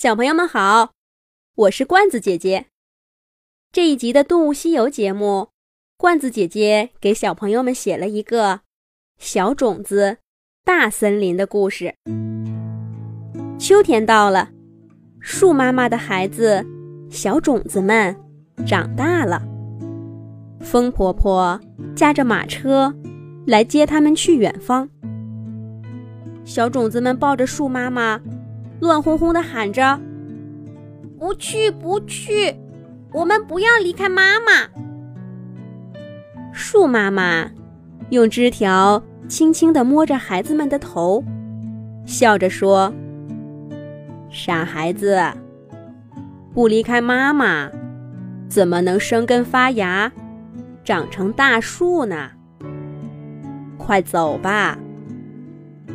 小朋友们好，我是罐子姐姐。这一集的《动物西游》节目，罐子姐姐给小朋友们写了一个小种子大森林的故事。秋天到了，树妈妈的孩子小种子们长大了。风婆婆驾着马车来接他们去远方。小种子们抱着树妈妈。乱哄哄的喊着：“不去，不去，我们不要离开妈妈。”树妈妈用枝条轻轻地摸着孩子们的头，笑着说：“傻孩子，不离开妈妈，怎么能生根发芽，长成大树呢？快走吧，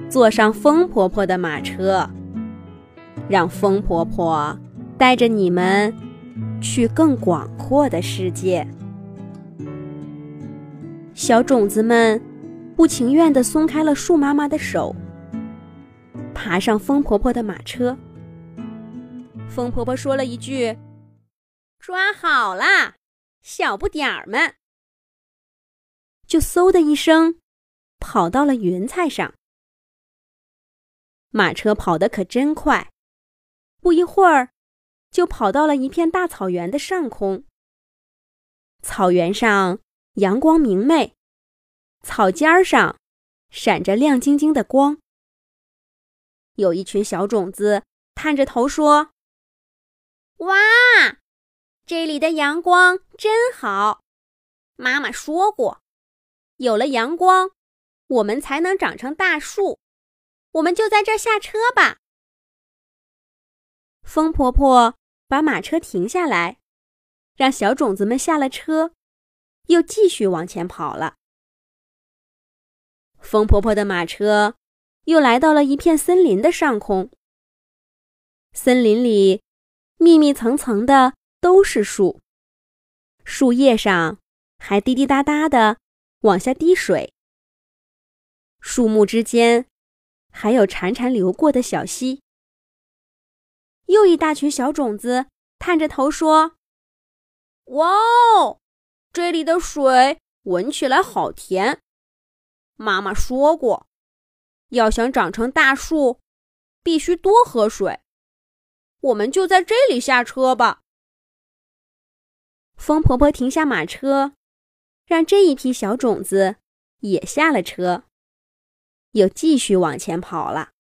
坐上风婆婆的马车。”让风婆婆带着你们去更广阔的世界。小种子们不情愿地松开了树妈妈的手，爬上风婆婆的马车。风婆婆说了一句：“抓好啦，小不点儿们！”就嗖的一声，跑到了云彩上。马车跑得可真快。不一会儿，就跑到了一片大草原的上空。草原上阳光明媚，草尖儿上闪着亮晶晶的光。有一群小种子探着头说：“哇，这里的阳光真好！妈妈说过，有了阳光，我们才能长成大树。我们就在这儿下车吧。”风婆婆把马车停下来，让小种子们下了车，又继续往前跑了。风婆婆的马车又来到了一片森林的上空。森林里密密层层的都是树，树叶上还滴滴答答的往下滴水。树木之间还有潺潺流过的小溪。又一大群小种子探着头说：“哇哦，这里的水闻起来好甜。妈妈说过，要想长成大树，必须多喝水。我们就在这里下车吧。”风婆婆停下马车，让这一批小种子也下了车，又继续往前跑了。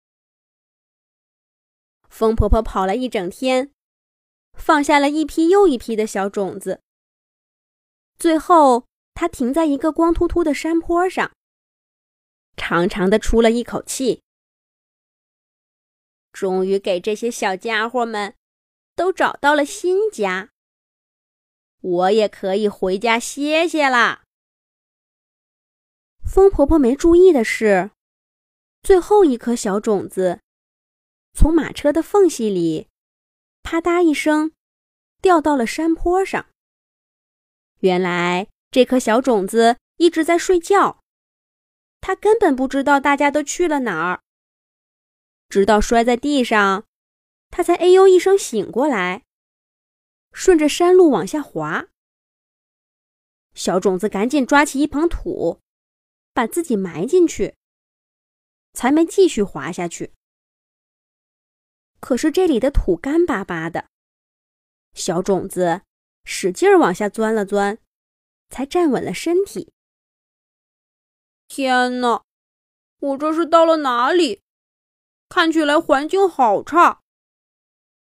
风婆婆跑了一整天，放下了一批又一批的小种子。最后，她停在一个光秃秃的山坡上，长长的出了一口气。终于给这些小家伙们都找到了新家，我也可以回家歇歇啦。风婆婆没注意的是，最后一颗小种子。从马车的缝隙里，啪嗒一声，掉到了山坡上。原来这颗小种子一直在睡觉，它根本不知道大家都去了哪儿。直到摔在地上，它才哎呦一声醒过来，顺着山路往下滑。小种子赶紧抓起一捧土，把自己埋进去，才没继续滑下去。可是这里的土干巴巴的，小种子使劲儿往下钻了钻，才站稳了身体。天哪，我这是到了哪里？看起来环境好差，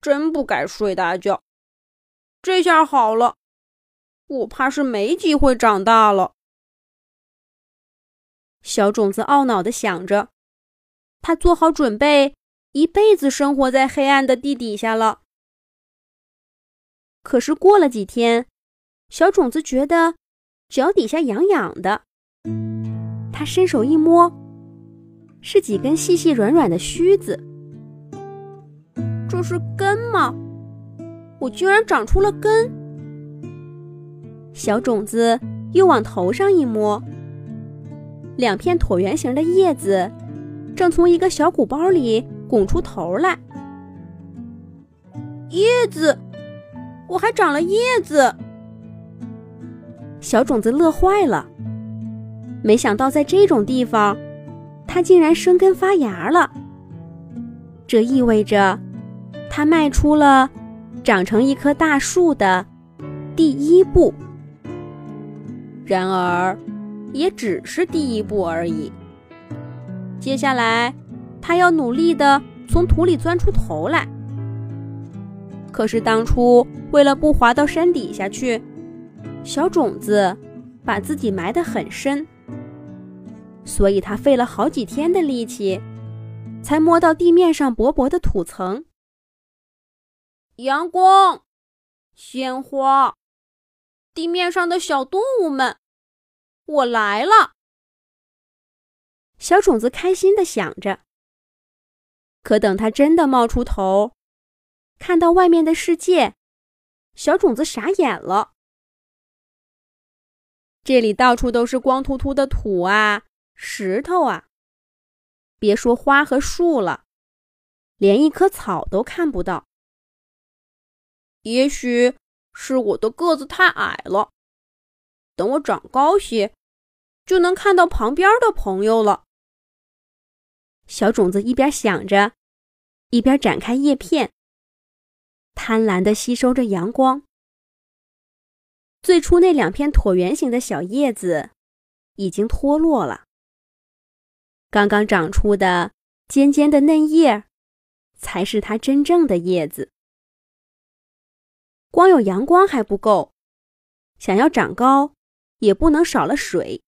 真不该睡大觉。这下好了，我怕是没机会长大了。小种子懊恼的想着，他做好准备。一辈子生活在黑暗的地底下了。可是过了几天，小种子觉得脚底下痒痒的，他伸手一摸，是几根细细软软的须子。这是根吗？我居然长出了根！小种子又往头上一摸，两片椭圆形的叶子正从一个小鼓包里。拱出头来，叶子，我还长了叶子。小种子乐坏了，没想到在这种地方，它竟然生根发芽了。这意味着，它迈出了长成一棵大树的第一步。然而，也只是第一步而已。接下来，它要努力的从土里钻出头来。可是当初为了不滑到山底下去，小种子把自己埋得很深，所以它费了好几天的力气，才摸到地面上薄薄的土层。阳光，鲜花，地面上的小动物们，我来了！小种子开心的想着。可等它真的冒出头，看到外面的世界，小种子傻眼了。这里到处都是光秃秃的土啊，石头啊，别说花和树了，连一棵草都看不到。也许是我的个子太矮了，等我长高些，就能看到旁边的朋友了。小种子一边想着，一边展开叶片。贪婪地吸收着阳光。最初那两片椭圆形的小叶子已经脱落了，刚刚长出的尖尖的嫩叶才是它真正的叶子。光有阳光还不够，想要长高也不能少了水。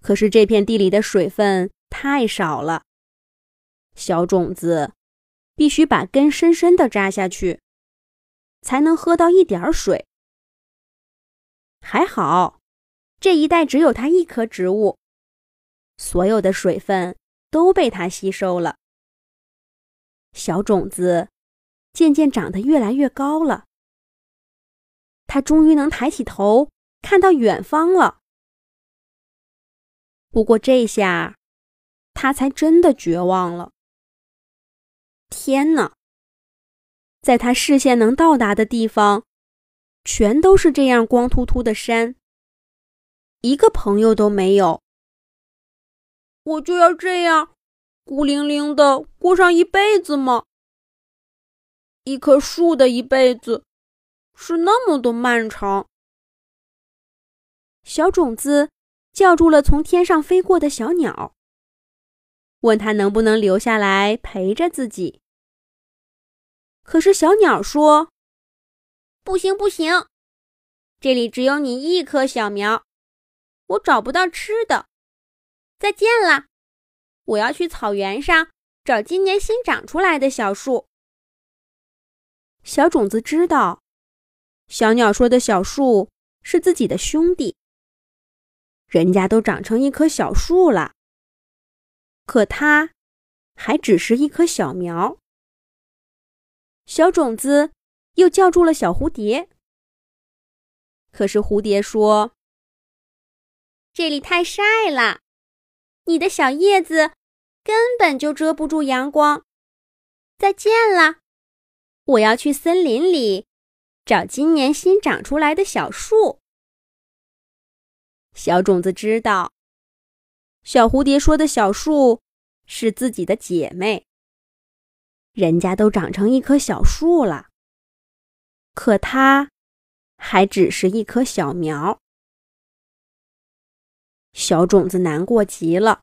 可是这片地里的水分太少了，小种子。必须把根深深的扎下去，才能喝到一点水。还好，这一带只有它一棵植物，所有的水分都被它吸收了。小种子渐渐长得越来越高了，它终于能抬起头看到远方了。不过这下，他才真的绝望了。天哪！在他视线能到达的地方，全都是这样光秃秃的山，一个朋友都没有。我就要这样孤零零的过上一辈子吗？一棵树的一辈子是那么的漫长。小种子叫住了从天上飞过的小鸟，问他能不能留下来陪着自己。可是小鸟说：“不行，不行，这里只有你一棵小苗，我找不到吃的。再见了，我要去草原上找今年新长出来的小树。”小种子知道，小鸟说的小树是自己的兄弟。人家都长成一棵小树了，可它还只是一棵小苗。小种子又叫住了小蝴蝶，可是蝴蝶说：“这里太晒了，你的小叶子根本就遮不住阳光。再见了，我要去森林里找今年新长出来的小树。”小种子知道，小蝴蝶说的小树是自己的姐妹。人家都长成一棵小树了，可它还只是一棵小苗。小种子难过极了，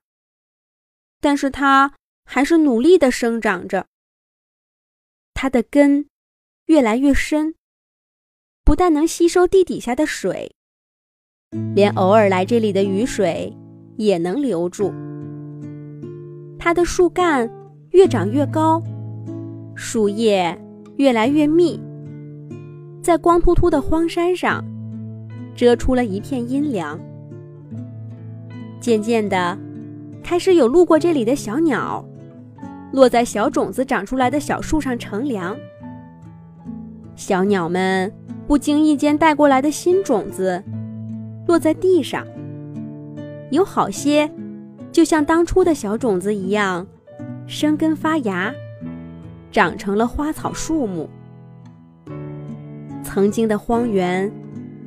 但是它还是努力的生长着。它的根越来越深，不但能吸收地底下的水，连偶尔来这里的雨水也能留住。它的树干越长越高。树叶越来越密，在光秃秃的荒山上遮出了一片阴凉。渐渐的，开始有路过这里的小鸟，落在小种子长出来的小树上乘凉。小鸟们不经意间带过来的新种子，落在地上，有好些就像当初的小种子一样，生根发芽。长成了花草树木。曾经的荒原，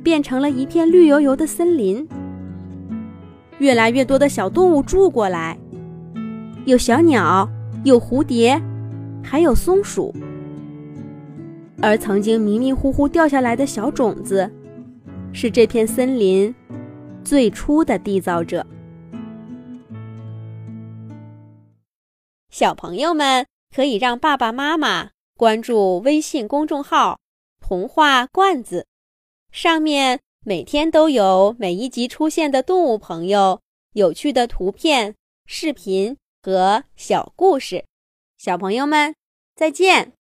变成了一片绿油油的森林。越来越多的小动物住过来，有小鸟，有蝴蝶，还有松鼠。而曾经迷迷糊糊掉下来的小种子，是这片森林最初的缔造者。小朋友们可以让爸爸妈妈关注微信公众号“童话罐子”，上面每天都有每一集出现的动物朋友、有趣的图片、视频和小故事。小朋友们，再见。